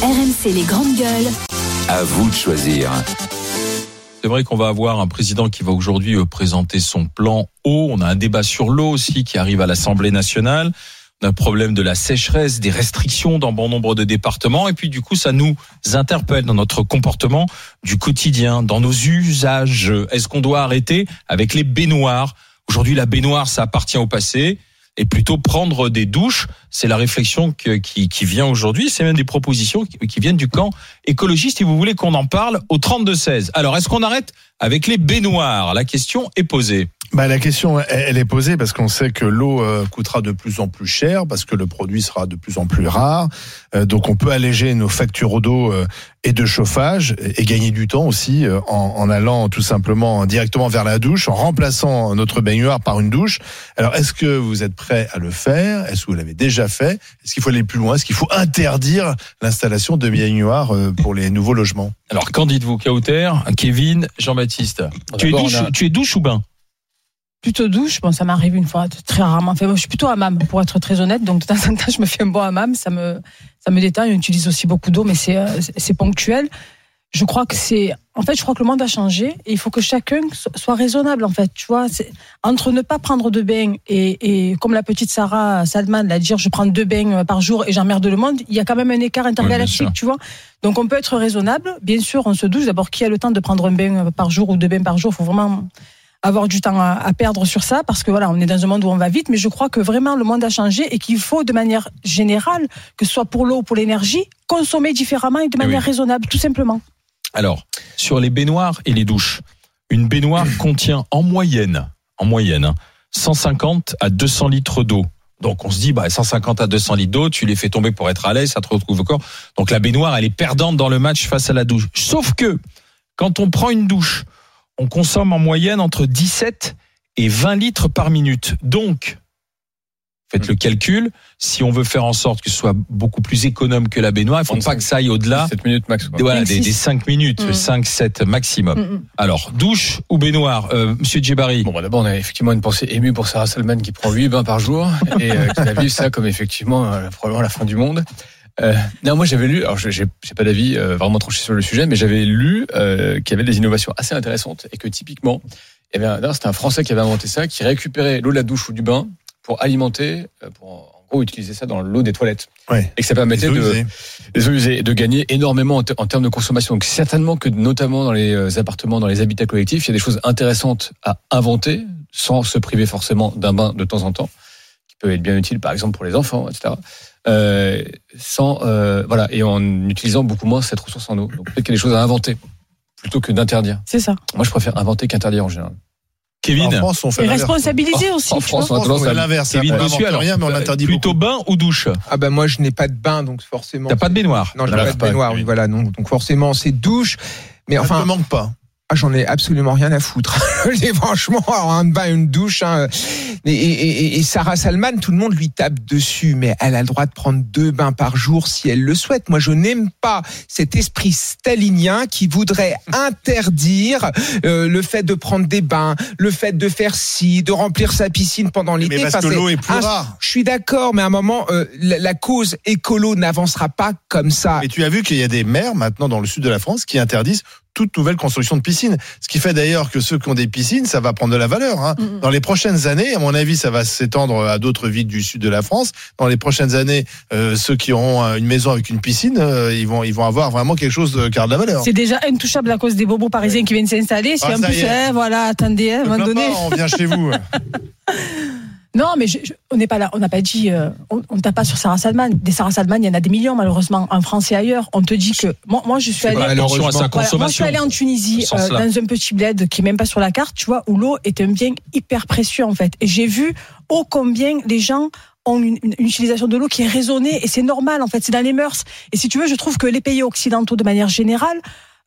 RMC les grandes gueules. À vous de choisir. C'est vrai qu'on va avoir un président qui va aujourd'hui euh, présenter son plan eau. On a un débat sur l'eau aussi qui arrive à l'Assemblée nationale. On a un problème de la sécheresse, des restrictions dans bon nombre de départements. Et puis du coup, ça nous interpelle dans notre comportement du quotidien, dans nos usages. Est-ce qu'on doit arrêter avec les baignoires? Aujourd'hui, la baignoire, ça appartient au passé et plutôt prendre des douches. C'est la réflexion qui, vient aujourd'hui. C'est même des propositions qui, viennent du camp écologiste. Et vous voulez qu'on en parle au 32-16. Alors, est-ce qu'on arrête avec les baignoires? La question est posée. Bah, la question, elle est posée parce qu'on sait que l'eau euh, coûtera de plus en plus cher, parce que le produit sera de plus en plus rare. Euh, donc on peut alléger nos factures d'eau euh, et de chauffage et gagner du temps aussi en, en, allant tout simplement directement vers la douche, en remplaçant notre baignoire par une douche. Alors est-ce que vous êtes prêt à le faire? Est-ce que vous l'avez déjà fait? Est-ce qu'il faut aller plus loin? Est-ce qu'il faut interdire l'installation de baignoires pour les nouveaux logements? Alors qu'en dites-vous, Kauter, Kevin, Jean-Baptiste? Tu, tu es douche ou bain? Plutôt douche. Bon, ça m'arrive une fois très rarement. Enfin, moi, je suis plutôt hammam, pour être très honnête. Donc, de temps en temps, je me fais un bon hammam. Ça me, ça me détend. J'utilise aussi beaucoup d'eau, mais c'est, euh, c'est ponctuel. Je crois que c'est, en fait, je crois que le monde a changé et il faut que chacun soit raisonnable, en fait. Tu vois, entre ne pas prendre de bain et, et comme la petite Sarah Salman l'a dit, je prends deux bains par jour et j'emmerde le monde, il y a quand même un écart intergalactique, tu vois. Donc, on peut être raisonnable. Bien sûr, on se douche. D'abord, qui a le temps de prendre un bain par jour ou deux bains par jour? Faut vraiment, avoir du temps à, perdre sur ça parce que voilà, on est dans un monde où on va vite, mais je crois que vraiment le monde a changé et qu'il faut de manière générale, que ce soit pour l'eau ou pour l'énergie, consommer différemment et de eh manière raisonnable, tout simplement. Alors, sur les baignoires et les douches, une baignoire contient en moyenne, en moyenne, 150 à 200 litres d'eau. Donc on se dit, bah, 150 à 200 litres d'eau, tu les fais tomber pour être à l'aise, ça te retrouve au corps. Donc la baignoire, elle est perdante dans le match face à la douche. Sauf que, quand on prend une douche, on consomme en moyenne entre 17 et 20 litres par minute. Donc, faites le calcul. Si on veut faire en sorte que ce soit beaucoup plus économe que la baignoire, il ne faut pas que ça aille au-delà. minutes max. Voilà, des, 5 minutes, 5, mm. 7 maximum. Mm, mm. Alors, douche ou baignoire, euh, Monsieur Djebari Bon, bah, d'abord, on a effectivement une pensée émue pour Sarah Salman qui prend 8 bains par jour et euh, qui a vu ça comme effectivement euh, probablement la fin du monde. Euh, non, moi j'avais lu, alors j'ai pas d'avis euh, vraiment tranché sur le sujet, mais j'avais lu euh, qu'il y avait des innovations assez intéressantes et que typiquement, c'était un Français qui avait inventé ça, qui récupérait l'eau de la douche ou du bain pour alimenter, euh, pour en gros utiliser ça dans l'eau des toilettes, ouais. et que ça permettait de les eaux usées, de gagner énormément en, termes de consommation. Donc certainement que notamment dans les euh, appartements, dans les habitats collectifs, il y a des choses intéressantes à inventer sans se priver forcément d'un bain de temps en temps, qui peut être bien utile par exemple pour les enfants, etc. Euh, sans euh, voilà et en utilisant beaucoup moins cette ressource en eau. Donc peut-être qu'il y a des choses à inventer plutôt que d'interdire. C'est ça. Moi, je préfère inventer qu'interdire en général. Kevin. En France, on fait responsabiliser aussi. En France, on fait l'inverse. Kevin dessus, alors rien, mais on interdit plutôt bain ou douche. Ah ben moi, je n'ai pas de bain, donc forcément. T'as pas de baignoire. Non, je n'ai pas de baignoire. Oui, voilà, non. Donc forcément, c'est douche. Mais enfin, ça ne manque pas. Ah, j'en ai absolument rien à foutre. franchement, un bain, une douche. Hein. Et, et, et, Sarah Salman, tout le monde lui tape dessus, mais elle a le droit de prendre deux bains par jour si elle le souhaite. Moi, je n'aime pas cet esprit stalinien qui voudrait interdire euh, le fait de prendre des bains, le fait de faire ci, de remplir sa piscine pendant l'été. Mais parce que l'eau est plus rare. Je suis d'accord, mais à un moment, euh, la, la, cause écolo n'avancera pas comme ça. Et tu as vu qu'il y a des maires maintenant dans le sud de la France qui interdisent toute nouvelle construction de piscine. Ce qui fait d'ailleurs que ceux qui ont des piscines, ça va prendre de la valeur. Hein. Dans les prochaines années, à mon avis, ça va s'étendre à d'autres villes du sud de la France. Dans les prochaines années, euh, ceux qui auront une maison avec une piscine, euh, ils vont ils vont avoir vraiment quelque chose de car de la valeur. C'est déjà intouchable à cause des bobos parisiens qui viennent s'installer. Si ah, en plus, eh, voilà, attendez, à un moment donné, on vient chez vous. Non, mais on n'est pas là. On n'a pas dit. Euh, on ne tape pas sur Sarah Salman. Des Sarah Salman, il y en a des millions malheureusement en France et ailleurs. On te dit que moi, moi je suis allée. à sa moi, je suis allée en Tunisie euh, dans un petit bled qui est même pas sur la carte, tu vois, où l'eau est un bien hyper précieux en fait. Et j'ai vu ô combien les gens ont une, une, utilisation de l'eau qui est raisonnée et c'est normal en fait, c'est dans les mœurs. Et si tu veux, je trouve que les pays occidentaux de manière générale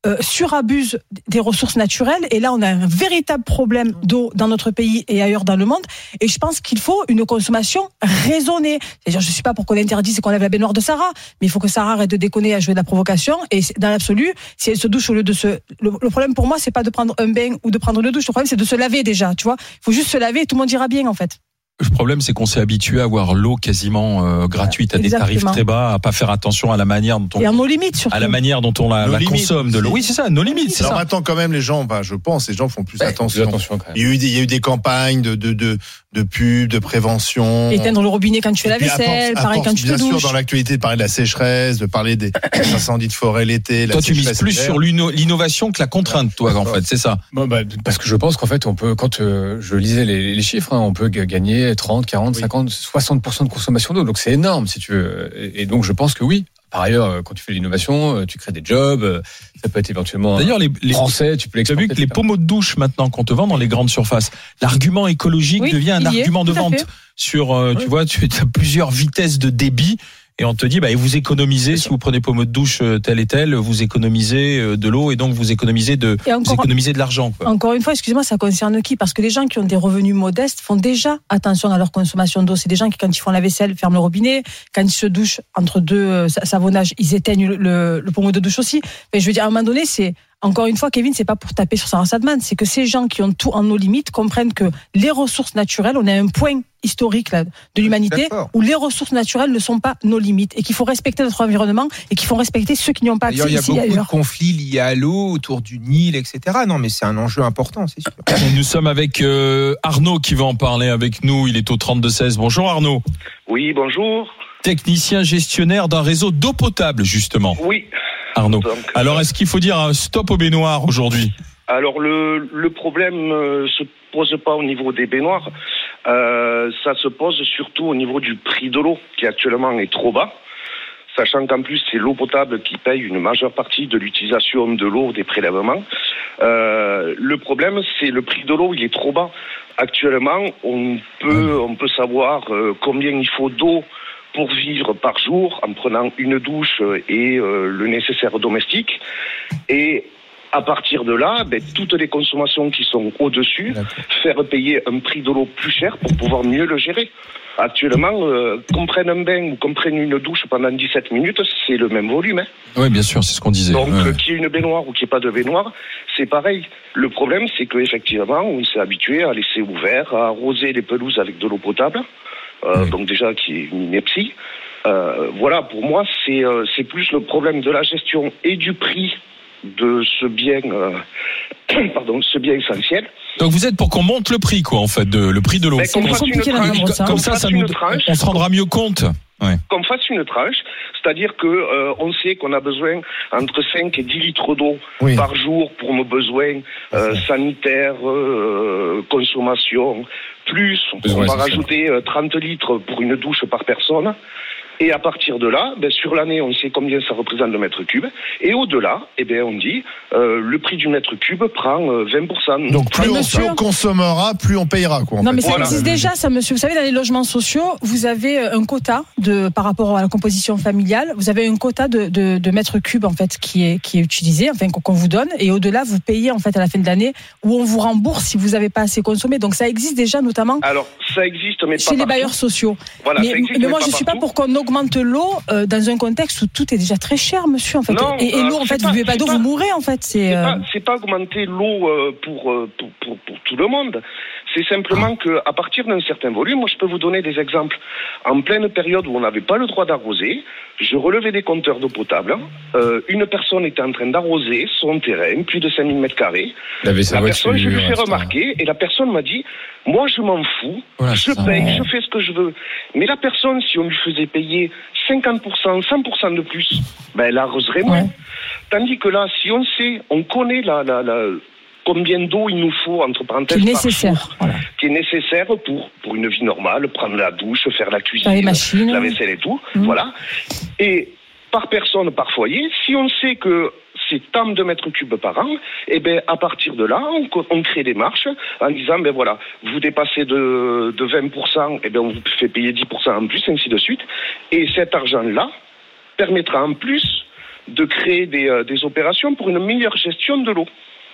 euh, surabuse des ressources naturelles. Et là, on a un véritable problème d'eau dans notre pays et ailleurs dans le monde. Et je pense qu'il faut une consommation raisonnée. C'est-à-dire, je suis pas pour qu'on interdise et qu'on lève la baignoire de Sarah, mais il faut que Sarah arrête de déconner à jouer de la provocation. Et dans l'absolu, si elle se douche au lieu de se... Le, problème pour moi, c'est pas de prendre un bain ou de prendre une douche. Le problème, c'est de se laver déjà, tu vois. Il faut juste se laver et tout le monde ira bien, en fait. Le problème, c'est qu'on s'est habitué à avoir l'eau quasiment euh, gratuite à des tarifs très bas, à pas faire attention à la manière dont on, Et à nos limites surtout. à la manière dont on la, la limites. consomme de l'eau. Oui, c'est ça, nos limites, c'est Alors ça. maintenant, quand même, les gens, bah, je pense, les gens font plus attention. attention quand même. Il y a eu des, il y a eu des campagnes de, de, de, de pub, de prévention. Éteindre le robinet quand tu fais la vaisselle, à pareil quand tu te Bien sûr, douches. dans l'actualité, de parler de la sécheresse, de parler des incendies de forêt l'été. la Toi, tu mises plus sur l'innovation que la contrainte, toi, en fait, c'est ça. Bon, bah, parce que je pense qu'en fait, on peut, quand euh, je lisais les, les chiffres, hein, on peut g- gagner 30, 40, Oui. 50, 60% de consommation d'eau. Donc c'est énorme, si tu veux. Et, donc je pense que oui. Par ailleurs, euh, quand tu fais de l'innovation, euh, tu crées des jobs. euh, Ça peut être éventuellement D'ailleurs, les, les, français. Tu peux Tu as vu l'exporter. que les pommeaux de douche maintenant qu'on te vend dans les grandes surfaces, l'argument écologique Oui, devient un est, argument de vente fait. sur tu Oui. vois tu as plusieurs vitesses de débit et on te dit bah et vous économisez si vous prenez pommeau de douche euh, tel et tel vous économisez euh, de l'eau et donc vous économisez de vous encore, économisez de l'argent encore une fois, excusez-moi, ça concerne qui? Parce que les gens qui ont des revenus modestes font déjà attention à leur consommation d'eau. C'est des gens qui, quand ils font la vaisselle, ferment le robinet. Quand ils se douchent entre deux euh, sa- savonnages, ils éteignent le, le, le pommeau de douche aussi. Mais je veux dire, à un moment donné, c'est encore une fois, Kevin, c'est pas pour taper sur Sarah Sadman, c'est que ces gens qui ont tout en nos limites comprennent que les ressources naturelles, on est à un point historique là, de l'humanité où les ressources naturelles ne sont pas nos limites et qu'il faut respecter notre environnement et qu'il faut respecter ceux qui n'y ont pas D'ailleurs, accès il y a ici beaucoup de conflits liés à l'eau autour du Nil, etc. Non, mais c'est un enjeu important, c'est sûr. Et Nous sommes avec euh, Arnaud qui va en parler avec nous, il est au 32 16. Bonjour Arnaud, Oui, bonjour. technicien gestionnaire d'un réseau d'eau potable justement. Oui. Arnaud. Donc, Alors est-ce qu'il faut dire un stop aux baignoires aujourd'hui? Alors le, le problème euh, se pose pas au niveau des baignoires, euh, ça se pose surtout au niveau du prix de l'eau qui actuellement est trop bas. Sachant qu'en plus c'est l'eau potable qui paye une majeure partie de l'utilisation de l'eau des prélèvements. Euh, le problème c'est le prix de l'eau il est trop bas. Actuellement on peut on peut savoir euh, combien il faut d'eau pour vivre par jour en prenant une douche et euh, le nécessaire domestique. Et à partir de là, ben, toutes les consommations qui sont au-dessus, faire payer un prix de l'eau plus cher pour pouvoir mieux le gérer. Actuellement, euh, qu'on prenne un bain ou qu'on prenne une douche pendant 17 minutes, c'est le même volume. hein. Oui, bien sûr, c'est ce qu'on disait. Donc, Ouais. euh, qu'il y ait une baignoire ou qu'il n'y ait pas de baignoire, c'est pareil. Le problème, c'est qu'effectivement, on s'est habitué à laisser ouvert, à arroser les pelouses avec de l'eau potable. Euh, Oui. Donc déjà, qui est une ineptie. Euh, voilà, pour moi, c'est euh, c'est plus le problème de la gestion et du prix de ce bien, euh, pardon, ce bien essentiel. Donc vous êtes pour qu'on monte le prix, quoi, en fait, de, le prix de l'eau. Qu'on Comme ça, ça nous, tranche, on se rendra mieux compte. qu'on fasse une tranche, c'est-à-dire que euh, on sait qu'on a besoin entre 5 et 10 litres d'eau Oui. par jour pour nos besoins euh, sanitaires, euh, consommation, plus on va rajouter euh, 30 litres pour une douche par personne. Et à partir de là, ben, sur l'année, on sait combien ça représente le mètre cube. Et au-delà, eh ben, on dit euh, le prix du mètre cube prend euh, 20%. Donc plus on, monsieur- plus on consommera, plus on payera. Quoi, Non, fait. mais ça Voilà. existe déjà, ça, monsieur. Vous savez, dans les logements sociaux, vous avez euh, un quota de, par rapport à la composition familiale. Vous avez un quota de, de, de mètres cubes, en fait, qui est, qui est utilisé, enfin, qu'on vous donne. Et au-delà, vous payez, en fait, à la fin de l'année, où on vous rembourse si vous n'avez pas assez consommé. Donc, ça existe déjà, notamment Alors, ça existe, mais chez pas les partout. bailleurs sociaux. Voilà, mais, ça existe, mais moi, je pas suis pas pour qu'on augmente l'eau euh, dans un contexte où tout est déjà très cher, monsieur, en fait. Non, et et l'eau, en fait, pas- vous buvez pas d'eau, pas- vous mourrez, en fait. C'est, C'est euh, pas, pas augmenter l'eau euh, pour, pour, pour, pour tout le monde. C'est simplement que à partir d'un certain volume, moi je peux vous donner des exemples. En pleine période où on n'avait pas le droit d'arroser, je relevais des compteurs d'eau potable. Euh, une personne était en train d'arroser son terrain, plus de 5000 mètres carrés. La personne, je lui fais remarquer, et la personne m'a dit, moi je m'en fous, Voilà, je paye, je fais ce que je veux. Mais la personne, si on lui faisait payer 50%, 100% de plus, ben elle arroserait moins. Ouais. Tandis que là, si on sait, on connaît la, la, la, combien d'eau il nous faut, entre qui parenthèses, est par nécessaire. jour, Voilà. qui est nécessaire pour, pour une vie normale, prendre la douche, faire la cuisine, machines. la vaisselle et tout, Mhm. voilà. Et par personne, par foyer, si on sait que c'est tant de mètres cubes par an, et ben à partir de là, on, crée des marches en disant ben voilà, vous dépassez de, de 20%, et ben on vous fait payer 10% en plus, ainsi de suite. Et cet argent-là permettra en plus de créer des, euh, des opérations pour une meilleure gestion de l'eau.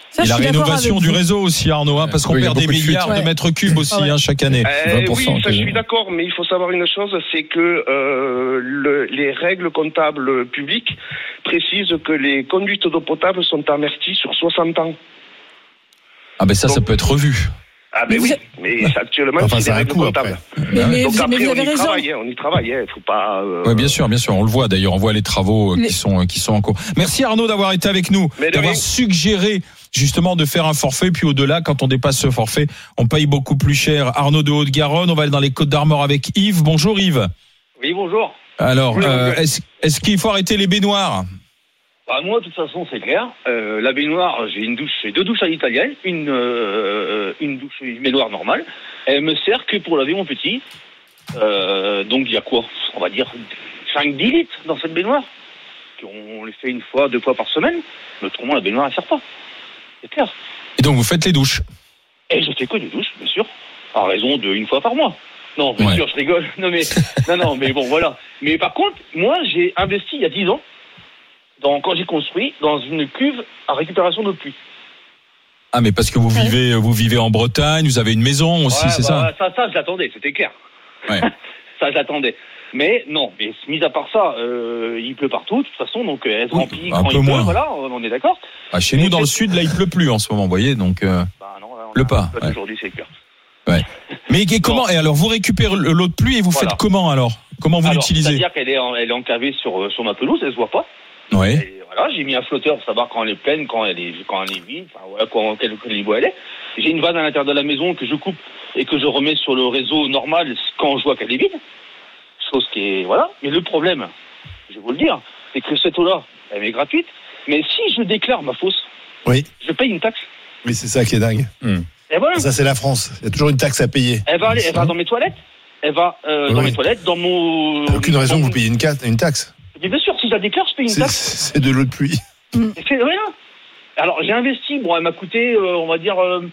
Ça, Et la rénovation du réseau aussi, Arnaud, hein, parce qu'on Oui, perd des de milliards de mètres cubes aussi Ouais. hein, chaque année. Euh, 20%, oui, ça je suis d'accord, mais il faut savoir une chose, c'est que euh, le- les règles comptables publiques précisent que les conduites d'eau potable sont amorties sur 60 ans. Ah ben ça, ça peut être revu. Ah, Mais mais oui, mais actuellement, Enfin, c'est ça des règles comptables. Mais, mais Donc vous, après, mais vous on avez y raison. travaille, hein, on y travaille, il faut pas. euh, Oui, bien sûr, bien sûr. On le voit d'ailleurs. On voit les travaux euh, Les- qui sont qui sont en cours. Merci Arnaud d'avoir été avec nous, d'avoir suggéré justement de faire un forfait. Puis au-delà, quand on dépasse ce forfait, on paye beaucoup plus cher. Arnaud de Haute-Garonne. On va aller dans les Côtes d'Armor avec Yves. Bonjour Yves. Oui, bonjour. Alors, Oui, euh, est-ce qu'il faut arrêter les baignoires? Bah, moi, de toute façon, c'est clair. Euh, la baignoire, j'ai une douche, j'ai deux douches à l'italienne, une, euh, une douche, une baignoire normale. Elle me sert que pour laver mon petit. Euh, donc, il y a quoi? On va dire 5-10 litres dans cette baignoire. On les fait une fois, deux fois par semaine. Mais autrement, la baignoire, elle sert pas. C'est clair. Et donc vous faites les douches. Et je fais que des douches, bien sûr. À raison de une fois par mois. Non, bien Ouais. sûr, je rigole. Non, mais, non, non, mais bon, voilà. Mais par contre, moi, j'ai investi il y a 10 ans, dans, quand j'ai construit, dans une cuve à récupération d'eau de pluie. Ah, mais parce que vous vivez vous vivez en Bretagne, vous avez une maison aussi, Ouais, c'est bah, ça ça Ça, je l'attendais, c'était clair. Ouais. ça, je l'attendais. Mais non, mais mis à part ça, euh, il pleut partout, de toute façon, donc elle se Oui, remplit quand peu il pleut, moins. voilà, on est d'accord. Ah, Chez nous dans le sud, là, il pleut plus en ce moment, vous voyez. Donc, euh, Bah non, là, on Pleut a- pas, pleut ouais. Aujourd'hui, c'est clair. mais et comment Et alors, vous récupérez l'eau de pluie et vous Voilà. faites comment alors? Comment vous l'utilisez? C'est-à-dire qu'elle est, en- elle est encavée sur, euh, sur ma pelouse, elle se voit pas. Ouais. Et voilà, j'ai mis un flotteur pour savoir quand elle est pleine, quand elle est, quand elle est vide, enfin, voilà, quand, quel, quel niveau elle est. J'ai une vanne à l'intérieur de la maison que je coupe et que je remets sur le réseau normal quand je vois qu'elle est vide. Chose qui est, voilà. Mais le problème, je vais vous le dire, c'est que cette eau-là, elle est gratuite. Mais si je déclare ma fosse, Oui. je paye une taxe. Oui, c'est ça qui est dingue. Et voilà. Ça, c'est la France. Il y a toujours une taxe à payer. Elle va aller, elle va dans mes toilettes. Elle va euh, Oui, dans mes toilettes, dans mon. Il n'y a aucune raison que vous payiez une, taxe. Mais bien sûr, si je la déclare, je paye une C'est- taxe. C'est de l'eau de pluie. C'est rien. Alors j'ai investi, bon, elle m'a coûté, euh, on va dire, euh,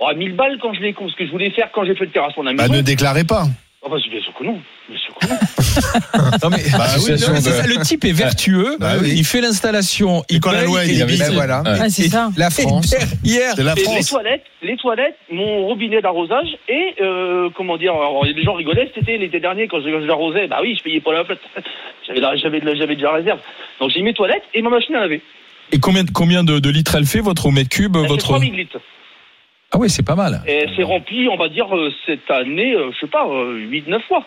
oh, 1000 balles quand je l'ai, ce que je voulais faire quand j'ai fait le terrassement de la Bah, maison. ne déclarez pas. Oh, bah, bien sûr que non. Bien sûr que non. Non, mais, Bah oui, non, mais c'est de- ça, le type est vertueux. Bah oui. Il fait l'installation. Il quand la loi il- Ben voilà. Ouais. Ah, c'est ça. La France. Hier, C'est la Et les France. toilettes, les toilettes, mon robinet d'arrosage et euh, comment dire, alors, les gens rigolaient cet été, l'été dernier quand l'arrosais, bah oui, je payais pas la flotte. J'avais la- j'avais la- déjà la réserve. Donc j'ai mis mes toilettes et ma machine à laver. et combien, combien de, de litres elle fait votre mètre cube Elle fait votre 3000 litres. Ah oui, c'est pas mal. Et c'est rempli, on va dire, euh, cette année, euh, je sais pas, 8-9 fois.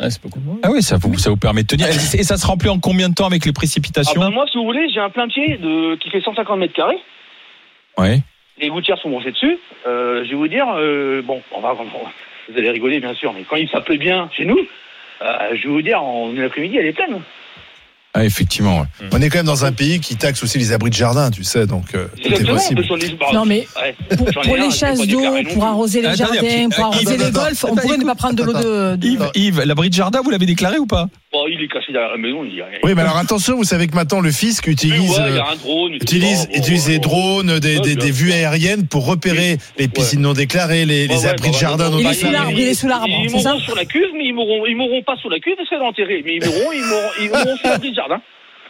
Ouais, c'est beaucoup. Ah oui, ça vous ça vous permet de tenir. Et ça se remplit en combien de temps avec les Ah précipitations bah moi, si vous voulez, j'ai un plein pied de, qui fait 150 mètres carrés. Ouais. Les gouttières sont branchées dessus. Euh, je vais vous dire, euh, bon, on va, vous allez rigoler bien sûr, mais quand il s'appelle bien chez nous, euh, je vais vous dire, en une après-midi, elle est pleine. Ah effectivement. ouais. On est quand même dans un pays qui taxe aussi les abris de jardin, tu sais, donc euh, tout est Exactement, possible. Non, mais Pour, les chasses d'eau, pour arroser les jardins, pour arroser les golfs, on pourrait ne pas prendre de l'eau de. de- Yves, Yves, l'abri de jardin, vous l'avez déclaré ou pas? Bon, il est caché derrière la maison, il dit rien. Oui, mais alors attention, vous savez que maintenant le fisc utilise, ouais, il y euh, a un drone. utilise, bon, utilise bon, des bon. drones, des, Ouais, des, vues aériennes pour repérer les piscines non déclarées, les, les Ouais, ouais, abris de bah, jardin bah, Il bah, est sous l'arbre, il est sous l'arbre, Ils mourront sur la cuve, mais ils mourront, ils mourront pas sous la cuve qu'elle est enterrée. Mais ils mourront, ils mourront, ils mourront sur l'abri de jardin.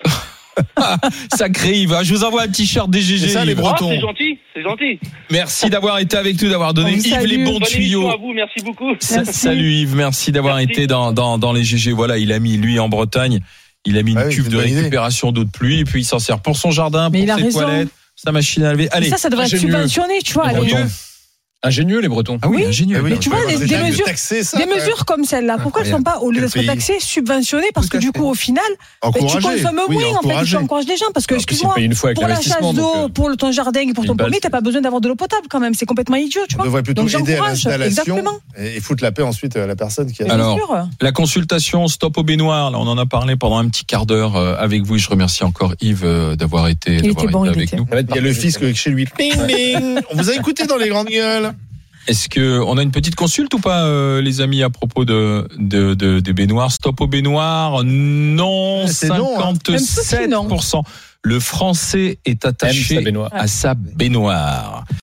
Sacré Yves, hein. je vous envoie un t-shirt DGG. C'est ça, les Yves. bras. Ah, Breton. c'est gentil, c'est gentil. Merci d'avoir été avec nous, d'avoir donné Yves les bons Bonne tuyaux. à vous, merci beaucoup. Sa- Merci. Salut Yves, merci d'avoir été dans, dans, dans les GG. Voilà, il a mis, lui, en Bretagne, il a mis une Ah oui, cuve c'est de récupération d'eau de pluie et puis il s'en sert pour son jardin, Mais pour ses raison. toilettes, sa machine à laver. Allez. ça, ça devrait être subventionné, tu vois. Bretons. Ingénieux, les Bretons. Ah oui, Oui. ingénieux. Ah oui, Mais tu vois, on les- va des mesures- taxer ça, Des quand même. mesures comme celle-là, pourquoi elles ne sont pas, au lieu d'être taxées, subventionnées Parce que du coup, au final, ben, tu Encourager. consommes Oui, moins, en fait, tu encourages les gens. Parce que, s'ils excuse-moi, pour la chasse d'eau, euh, pour ton jardin et pour ton pommier, t'as pas besoin d'avoir de l'eau potable quand même. C'est complètement idiot, tu On vois. devrait plutôt Donc aider à l'installation exactement. et foutre la paix ensuite à la personne qui a. Alors. La consultation Stop aux baignoires, là, on en a parlé pendant un petit quart d'heure euh, avec vous. Et je remercie encore Yves euh, d'avoir été, d'avoir était bon, été il avec était. nous. Il y a le fisc chez lui. On vous a écouté dans les grandes gueules. Est-ce que on a une petite consulte ou pas, euh, les amis, à propos de, de, de- des baignoires? Stop aux baignoires Non, C'est non, hein. 57%. Le français est attaché à sa baignoire.